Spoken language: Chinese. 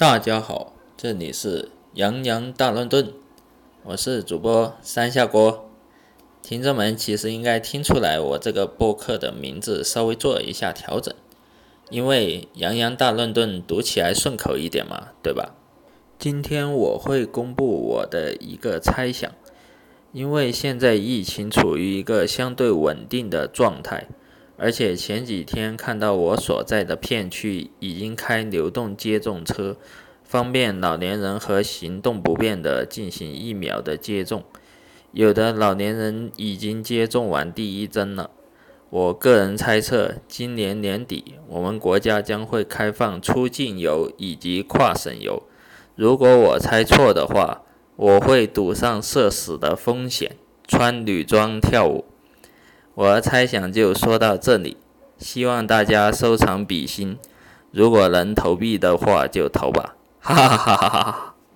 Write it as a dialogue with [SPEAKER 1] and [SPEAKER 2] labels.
[SPEAKER 1] 大家好，这里是洋洋大乱炖，我是主播三下锅。听众们其实应该听出来，我这个播客的名字稍微做一下调整，因为洋洋大乱炖读起来顺口一点嘛，对吧？今天我会公布我的一个猜想，因为现在疫情处于一个相对稳定的状态，而且前几天看到我所在的片区已经开流动接种车，方便老年人和行动不便的进行疫苗的接种。有的老年人已经接种完第一针了。我个人猜测，今年年底我们国家将会开放出境游以及跨省游。如果我猜错的话，我会赌上社死的风险，穿女装跳舞。我猜想就说到这里，希望大家收藏比心。如果能投币的话就投吧，哈哈哈哈哈哈。